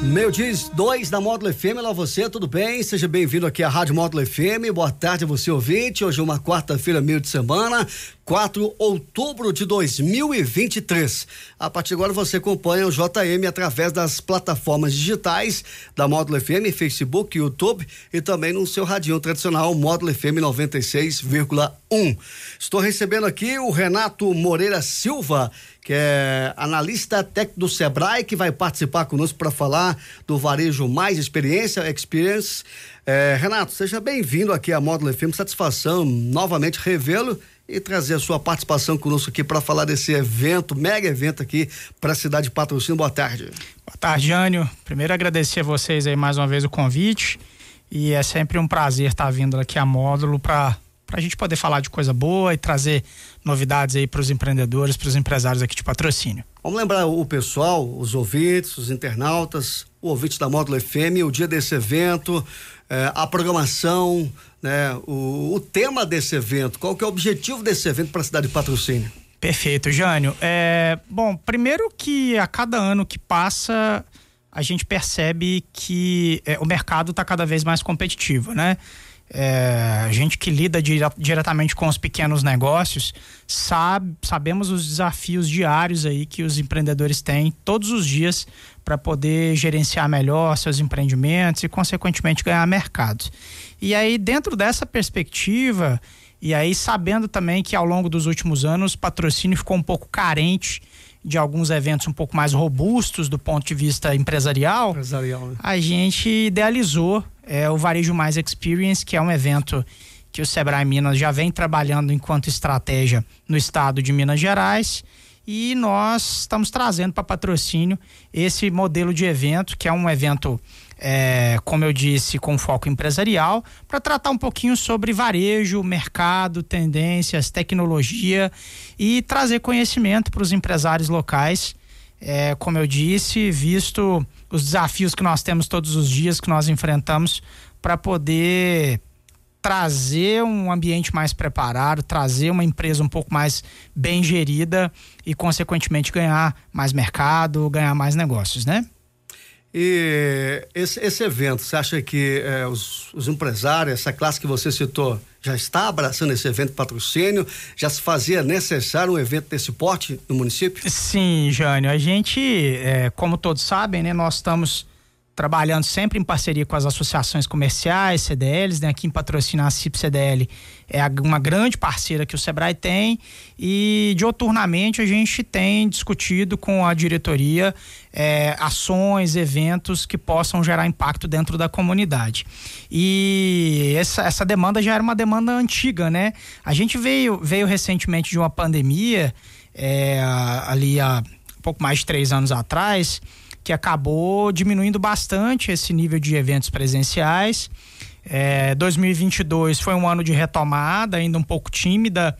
Meu diz dois da Módulo FM, olá você, tudo bem? Seja bem-vindo aqui à Rádio Módulo FM. Boa tarde a você ouvinte. Hoje é uma quarta-feira, meio de semana, 4 de outubro de 2023. A partir de agora você acompanha o JM através das plataformas digitais da Módulo FM, Facebook, YouTube e também no seu radinho tradicional Módulo FM 96,1. Estou recebendo aqui o Renato Moreira Silva, que é analista técnico do Sebrae, que vai participar conosco para falar do varejo mais experiência, experience. É, Renato, seja bem-vindo aqui à Módulo FM, satisfação novamente revê-lo e trazer a sua participação conosco aqui para falar desse evento, mega evento aqui para a cidade de Patrocínio. Boa tarde. Boa tarde, Jânio. Primeiro agradecer a vocês aí mais uma vez o convite e é sempre um prazer estar vindo aqui a Módulo para para a gente poder falar de coisa boa e trazer novidades aí para os empreendedores, para os empresários aqui de patrocínio. Vamos lembrar o pessoal, os ouvintes, os internautas, o ouvinte da Módulo FM, o dia desse evento, eh, a programação, né, o, o, tema desse evento, qual que é o objetivo desse evento para a cidade de patrocínio? Perfeito, Jânio. É, bom, primeiro que a cada ano que passa a gente percebe que é, o mercado está cada vez mais competitivo, né? É, a gente que lida diretamente com os pequenos negócios sabe, sabemos os desafios diários aí que os empreendedores têm todos os dias para poder gerenciar melhor seus empreendimentos e consequentemente ganhar mercado. E aí dentro dessa perspectiva e aí sabendo também que ao longo dos últimos anos o patrocínio ficou um pouco carente de alguns eventos um pouco mais robustos do ponto de vista empresarial, empresarial né? a gente idealizou é, o Varejo Mais Experience, que é um evento que o Sebrae Minas já vem trabalhando enquanto estratégia no estado de Minas Gerais. E nós estamos trazendo para patrocínio esse modelo de evento, que é um evento, é, como eu disse, com foco empresarial, para tratar um pouquinho sobre varejo, mercado, tendências, tecnologia e trazer conhecimento para os empresários locais. É, como eu disse, visto os desafios que nós temos todos os dias, que nós enfrentamos, para poder trazer um ambiente mais preparado, trazer uma empresa um pouco mais bem gerida e, consequentemente, ganhar mais mercado, ganhar mais negócios, né? E esse, esse evento, você acha que eh, os, os, empresários, essa classe que você citou, já está abraçando esse evento patrocínio? Já se fazia necessário um evento desse porte no município? Sim, Jânio. A gente, eh, como todos sabem, né, nós estamos trabalhando sempre em parceria com as associações comerciais, CDLs, né? Aqui em patrocinar a CIP CDL é uma grande parceira que o Sebrae tem e dioturnamente a gente tem discutido com a diretoria é, ações, eventos que possam gerar impacto dentro da comunidade. E essa, essa demanda já era uma demanda antiga, né? A gente veio, veio recentemente de uma pandemia, é, ali há pouco mais de três anos atrás, que acabou diminuindo bastante esse nível de eventos presenciais. É, 2022 foi um ano de retomada, ainda um pouco tímida,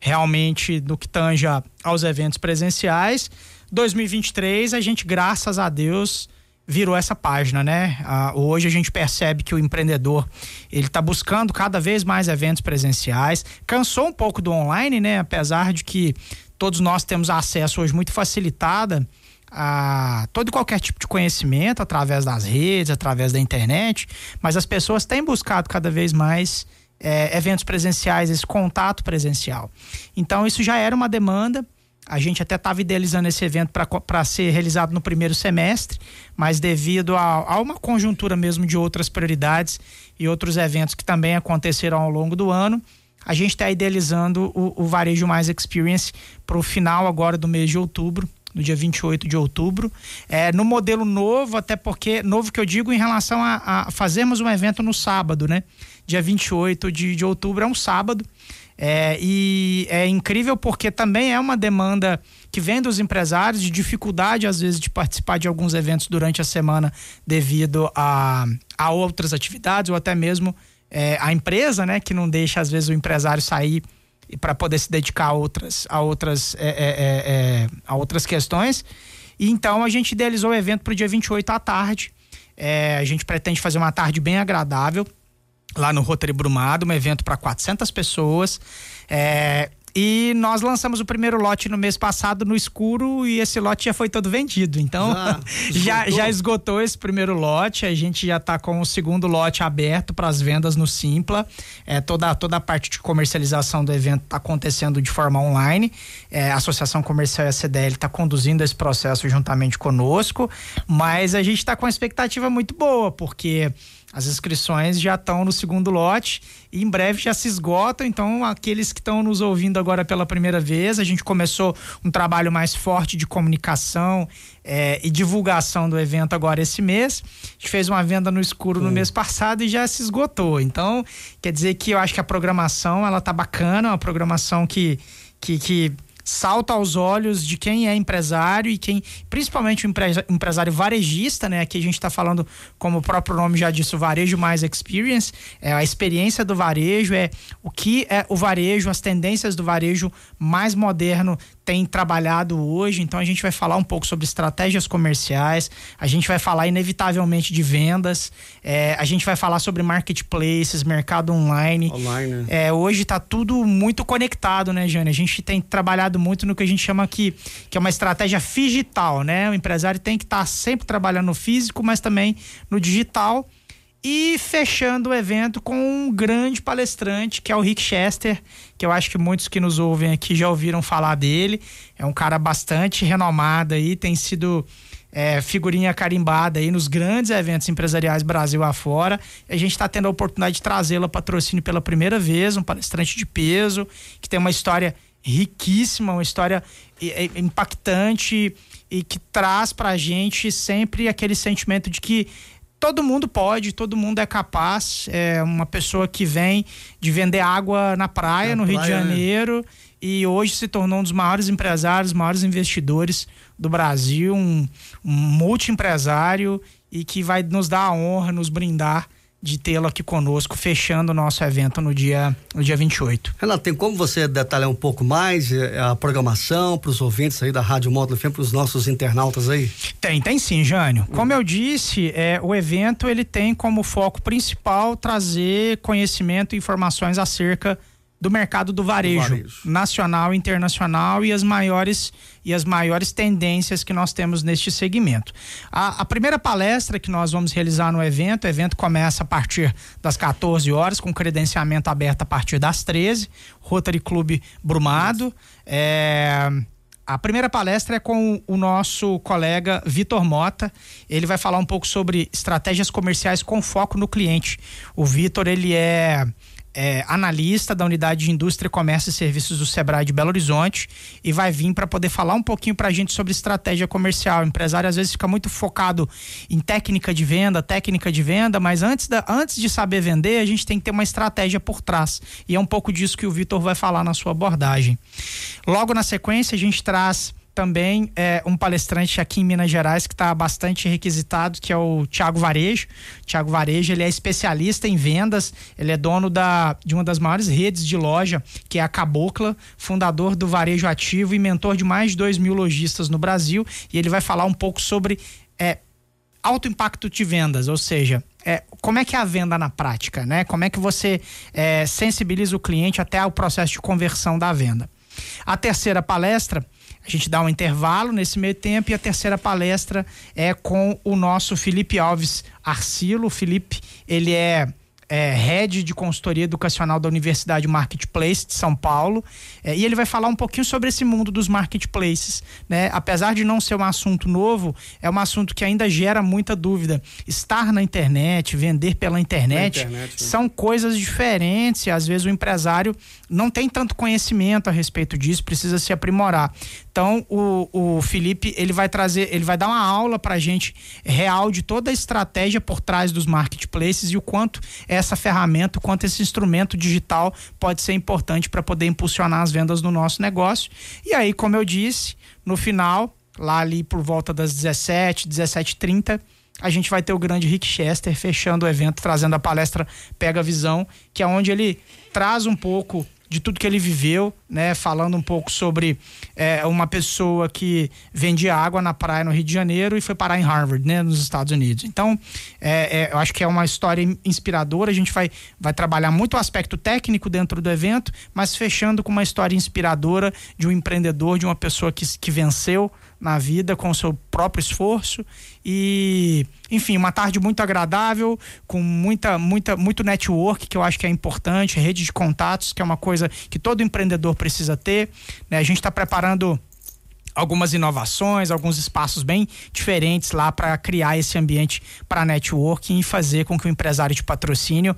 realmente, no que tanja aos eventos presenciais. 2023, a gente, graças a Deus, virou essa página, né? Ah, hoje a gente percebe que o empreendedor ele está buscando cada vez mais eventos presenciais, cansou um pouco do online, né? Apesar de que todos nós temos acesso hoje muito facilitada a todo e qualquer tipo de conhecimento através das redes, através da internet, mas as pessoas têm buscado cada vez mais é, eventos presenciais, esse contato presencial. Então, isso já era uma demanda. A gente até estava idealizando esse evento para ser realizado no primeiro semestre, mas devido a, a, uma conjuntura mesmo de outras prioridades e outros eventos que também aconteceram ao longo do ano, a gente está idealizando o, o Varejo Mais Experience para o final agora do mês de outubro, no dia 28 de outubro. É, no modelo novo, até porque, novo que eu digo em relação a, a fazermos um evento no sábado, né? Dia 28 de, de outubro é um sábado. É, e é incrível porque também é uma demanda que vem dos empresários de dificuldade, às vezes, de participar de alguns eventos durante a semana devido a, a outras atividades ou até mesmo é, a empresa, né, que não deixa às vezes o empresário sair para poder se dedicar a outras, a outras, é, é, é, é, a outras questões. E então a gente idealizou o evento para o dia 28 à tarde. É, a gente pretende fazer uma tarde bem agradável lá no Rotary Brumado, um evento para 400 pessoas. É, e nós lançamos o primeiro lote no mês passado no escuro e esse lote já foi todo vendido. Então já, já, já, esgotou esse primeiro lote. A gente já está com o segundo lote aberto para as vendas no Simpla. É, toda, toda a parte de comercialização do evento está acontecendo de forma online. É, a Associação Comercial e a CDL está conduzindo esse processo juntamente conosco. Mas a gente está com uma expectativa muito boa, porque as inscrições já estão no segundo lote e em breve já se esgotam. Então, aqueles que estão nos ouvindo agora pela primeira vez, a gente começou um trabalho mais forte de comunicação é, e divulgação do evento agora esse mês. A gente fez uma venda no escuro no mês passado e já se esgotou. Então, quer dizer que eu acho que a programação ela tá bacana, uma programação que, que, que salta aos olhos de quem é empresário e quem, principalmente o empresário varejista, né? Aqui a gente está falando, como o próprio nome já disse, o varejo mais experience, é a experiência do varejo, é o que é o varejo, as tendências do varejo mais moderno tem trabalhado hoje. Então a gente vai falar um pouco sobre estratégias comerciais, a gente vai falar inevitavelmente de vendas, é, a gente vai falar sobre marketplaces, mercado online. online né? é, hoje está tudo muito conectado, né, Jane? A gente tem trabalhado muito no que a gente chama aqui, que é uma estratégia digital, né? O empresário tem que estar tá sempre trabalhando no físico, mas também no digital. E fechando o evento com um grande palestrante, que é o Rick Chester, que eu acho que muitos que nos ouvem aqui já ouviram falar dele. É um cara bastante renomado aí, tem sido é, figurinha carimbada aí nos grandes eventos empresariais Brasil afora. A gente está tendo a oportunidade de trazê-lo a patrocínio pela primeira vez, um palestrante de peso, que tem uma história riquíssima, uma história impactante e que traz para a gente sempre aquele sentimento de que todo mundo pode, todo mundo é capaz. É uma pessoa que vem de vender água na praia, na no praia, Rio de né? Janeiro, né? e hoje se tornou um dos maiores empresários, maiores investidores do Brasil, um, um multi-empresário e que vai nos dar a honra, nos brindar de tê-lo aqui conosco, fechando o nosso evento no dia, no dia 28. Renato, tem como você detalhar um pouco mais eh, a programação para os ouvintes aí da Rádio Módulo FM, para os nossos internautas aí? Tem, tem sim, Jânio. Como eu disse, é, o evento ele tem como foco principal trazer conhecimento e informações acerca do mercado do varejo, do varejo, nacional e internacional e as maiores e as maiores tendências que nós temos neste segmento. A, a, primeira palestra que nós vamos realizar no evento, o evento começa a partir das 14 horas, com credenciamento aberto a partir das 13, Rotary Clube Brumado. É, a primeira palestra é com o nosso colega Vitor Mota. Ele vai falar um pouco sobre estratégias comerciais com foco no cliente. O Vitor, ele é é, analista da unidade de indústria, comércio e serviços do Sebrae de Belo Horizonte e vai vir para poder falar um pouquinho para a gente sobre estratégia comercial. O empresário às vezes fica muito focado em técnica de venda, técnica de venda, mas antes, da, antes de saber vender, a gente tem que ter uma estratégia por trás. E é um pouco disso que o Vitor vai falar na sua abordagem. Logo na sequência, a gente traz também é, um palestrante aqui em Minas Gerais que está bastante requisitado, que é o Tiago Varejo. Tiago Varejo, ele é especialista em vendas, ele é dono da, de uma das maiores redes de loja, que é a Cabocla, fundador do Varejo Ativo e mentor de mais de 2 mil lojistas no Brasil. E ele vai falar um pouco sobre é, alto impacto de vendas, ou seja, é, como é que é a venda na prática, né? Como é que você é, sensibiliza o cliente até o processo de conversão da venda. A terceira palestra a gente dá um intervalo nesse meio tempo e a terceira palestra é com o nosso Felipe Alves Arcilo. O Felipe, ele é é, head de consultoria educacional da Universidade Marketplace de São Paulo. É, e ele vai falar um pouquinho sobre esse mundo dos marketplaces. Né? Apesar de não ser um assunto novo, é um assunto que ainda gera muita dúvida. Estar na internet, vender pela internet, internet são coisas diferentes. E às vezes o empresário não tem tanto conhecimento a respeito disso, precisa se aprimorar. Então, o, o Felipe, ele vai trazer, ele vai dar uma aula para a gente real de toda a estratégia por trás dos marketplaces e o quanto essa ferramenta, o quanto esse instrumento digital pode ser importante para poder impulsionar as vendas no nosso negócio. E aí, como eu disse, no final, lá ali por volta das 17, 17h30, a gente vai ter o grande Rick Chester fechando o evento, trazendo a palestra Pega Visão, que é onde ele traz um pouco de tudo que ele viveu, né? Falando um pouco sobre é, uma pessoa que vendia água na praia no Rio de Janeiro e foi parar em Harvard, né? Nos Estados Unidos. Então, é, é, eu acho que é uma história inspiradora. A gente vai, vai trabalhar muito o aspecto técnico dentro do evento, mas fechando com uma história inspiradora de um empreendedor, de uma pessoa que, que venceu na vida com o seu próprio esforço e enfim uma tarde muito agradável com muita muita muito network que eu acho que é importante rede de contatos que é uma coisa que todo empreendedor precisa ter né? a gente está preparando algumas inovações, alguns espaços bem diferentes lá para criar esse ambiente para networking e fazer com que o empresário de patrocínio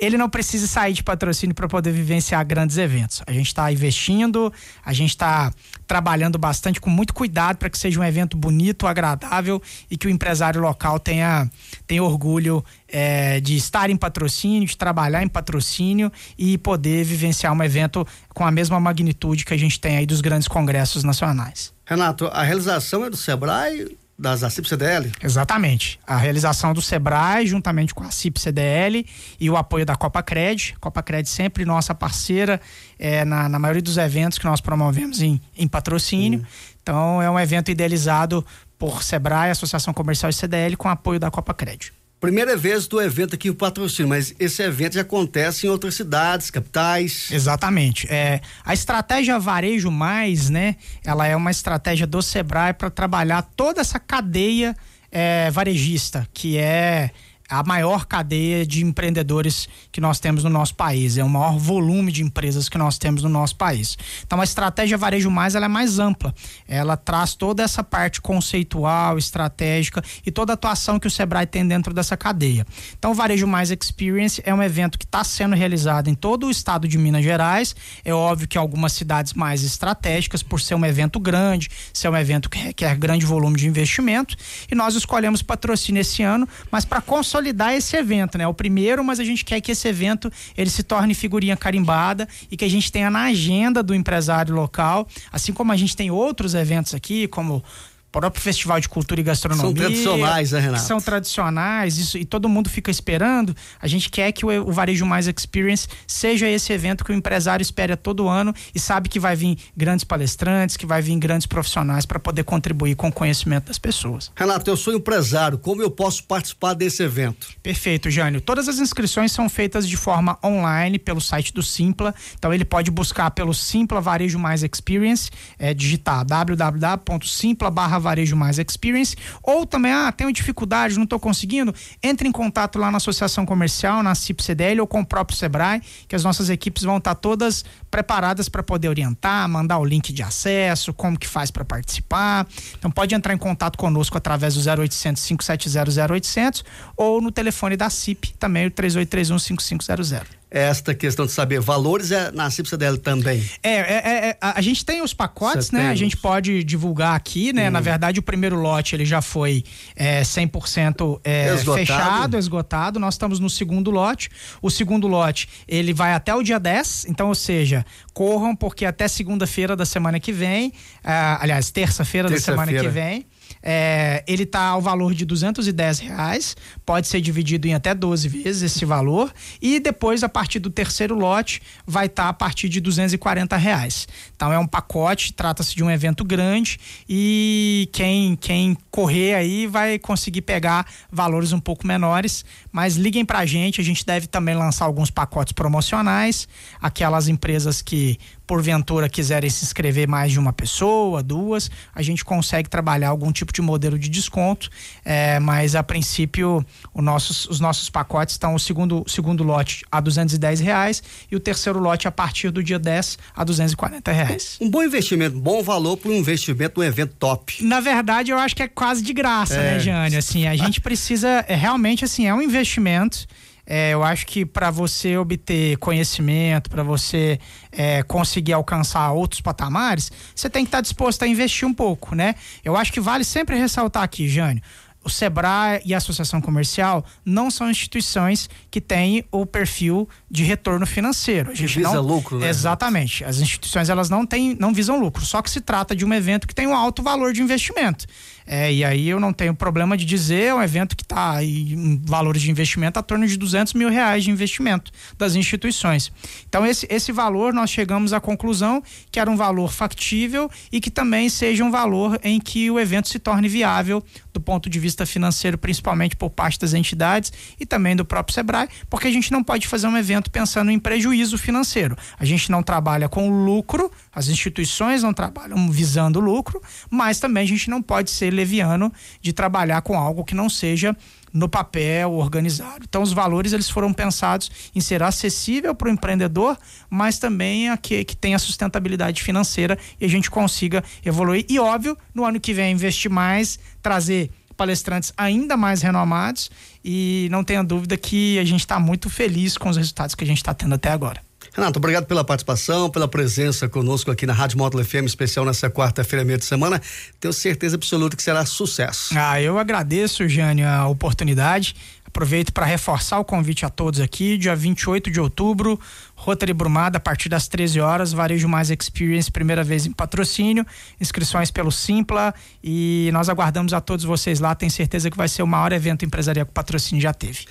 ele não precisa sair de patrocínio para poder vivenciar grandes eventos. A gente está investindo, a gente está trabalhando bastante com muito cuidado para que seja um evento bonito, agradável e que o empresário local tenha, tenha orgulho é, de estar em patrocínio, de trabalhar em patrocínio e poder vivenciar um evento com a mesma magnitude que a gente tem aí dos grandes congressos nacionais. Renato, a realização é do Sebrae das ACIP CDL? Exatamente. A realização do Sebrae, juntamente com a CIP CDL e o apoio da Copa Cred. Copa Cred sempre nossa parceira é, na, na maioria dos eventos que nós promovemos em, em patrocínio. Então, é um evento idealizado por Sebrae, Associação Comercial e CDL, com apoio da Copa Cred. Primeira vez do evento aqui o patrocínio, mas esse evento já acontece em outras cidades, capitais. Exatamente. É, a estratégia Varejo Mais, né? Ela é uma estratégia do Sebrae para trabalhar toda essa cadeia é, varejista, que é a maior cadeia de empreendedores que nós temos no nosso país, é o maior volume de empresas que nós temos no nosso país. Então a estratégia Varejo Mais ela é mais ampla, ela traz toda essa parte conceitual, estratégica e toda a atuação que o Sebrae tem dentro dessa cadeia. Então o Varejo Mais Experience é um evento que está sendo realizado em todo o estado de Minas Gerais, é óbvio que algumas cidades mais estratégicas por ser um evento grande, ser um evento que requer grande volume de investimento e nós escolhemos patrocínio esse ano, mas para consolidar consolidar esse evento, né? O primeiro, mas a gente quer que esse evento ele se torne figurinha carimbada e que a gente tenha na agenda do empresário local, assim como a gente tem outros eventos aqui, como próprio Festival de Cultura e Gastronomia. São tradicionais, né, Renato? São tradicionais, isso, e todo mundo fica esperando. A gente quer que o, o, Varejo Mais Experience seja esse evento que o empresário espera todo ano e sabe que vai vir grandes palestrantes, que vai vir grandes profissionais para poder contribuir com o conhecimento das pessoas. Renato, eu sou empresário, como eu posso participar desse evento? Perfeito, Jânio. Todas as inscrições são feitas de forma online pelo site do Simpla, então ele pode buscar pelo Simpla Varejo Mais Experience, é, digitar www.simpla Varejo Mais Experience, ou também, ah, tenho dificuldade, não estou conseguindo, entre em contato lá na Associação Comercial, na CIP-CDL ou com o próprio Sebrae, que as nossas equipes vão estar todas preparadas para poder orientar, mandar o link de acesso, como que faz para participar. Então pode entrar em contato conosco através do 0800 570 0800 ou no telefone da CIP, também o 3831 5500 esta questão de saber valores é na CIP-CDL também. É, é, é, é, a, gente tem os pacotes, né? A gente pode divulgar aqui, né? Hum. Na verdade, o primeiro lote ele já foi é, 100% é, esgotado. fechado, esgotado. Nós estamos no segundo lote. O segundo lote, ele vai até o dia 10, então, ou seja, corram porque até segunda-feira da semana que vem, ah, aliás, terça-feira terça da semana que vem, é, ele está ao valor de 210 reais, pode ser dividido em até 12 vezes esse valor e depois a partir do terceiro lote vai estar tá a partir de 240 reais. Então é um pacote, trata-se de um evento grande e quem quem correr aí vai conseguir pegar valores um pouco menores, mas liguem para a gente, a gente deve também lançar alguns pacotes promocionais, aquelas empresas que porventura quiserem se inscrever mais de uma pessoa, duas, a gente consegue trabalhar algum tipo de modelo de desconto, é, mas a princípio nossos, os nossos pacotes estão o segundo, segundo lote a 210 reais e o terceiro lote a partir do dia 10 a 240 reais. Um bom investimento, bom valor para um investimento um evento top. Na verdade, eu acho que é quase de graça, né, é. né, Jânio? Assim, a gente precisa, é, realmente, assim, é um investimento é, eu acho que para você obter conhecimento, para você é, conseguir alcançar outros patamares, você tem que estar tá disposto a investir um pouco, né? Eu acho que vale sempre ressaltar aqui, Jânio o Sebrae e a Associação Comercial não são instituições que têm o perfil de retorno financeiro. A gente visa não, lucro, né? Exatamente. As instituições elas não têm, não visam lucro. Só que se trata de um evento que tem um alto valor de investimento. É, e aí eu não tenho problema de dizer, é um evento que está em valores de investimento a torno de 200 mil reais de investimento das instituições. Então, esse, esse valor nós chegamos à conclusão que era um valor factível e que também seja um valor em que o evento se torne viável do ponto de vista financeiro, principalmente por parte das entidades e também do próprio Sebrae, porque a gente não pode fazer um evento pensando em prejuízo financeiro. A gente não trabalha com lucro, as instituições não trabalham visando lucro, mas também a gente não pode ser leviano de trabalhar com algo que não seja no papel organizado. Então os valores eles foram pensados em ser acessível para o empreendedor, mas também a que, que tenha sustentabilidade financeira e a gente consiga evoluir. E óbvio, no ano que vem investir mais, trazer palestrantes ainda mais renomados e não tenha dúvida que a gente está muito feliz com os resultados que a gente está tendo até agora. Renato, obrigado pela participação, pela presença conosco aqui na Rádio Módulo FM, especial nessa quarta-feira, meia de semana. Tenho certeza absoluta que será sucesso. Ah, eu agradeço, Jânio, a oportunidade. Aproveito para reforçar o convite a todos aqui, dia 28 de outubro, Rotary Brumada, a partir das 13 horas, Varejo Mais Experience, primeira vez em patrocínio, inscrições pelo Simpla e nós aguardamos a todos vocês lá, tenho certeza que vai ser o maior evento empresarial que o patrocínio já teve.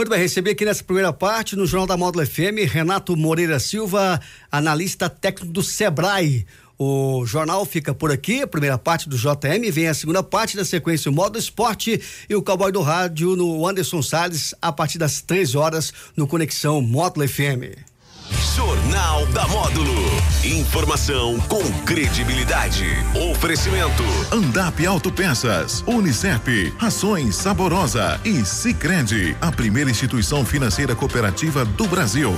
Muito bem, recebi aqui nessa primeira parte, no Jornal da Módulo FM, Renato Moreira Silva, analista técnico do Sebrae. O jornal fica por aqui, a primeira parte do JM, vem a segunda parte da sequência o Modo Esporte e o Cowboy do Rádio no Anderson Salles, a partir das 13 horas, no Conexão Módulo FM. Jornal da Módulo. Informação com credibilidade. Oferecimento. Andap Autopeças, Unicep, Rações Saborosa e Sicredi, a primeira instituição financeira cooperativa do Brasil.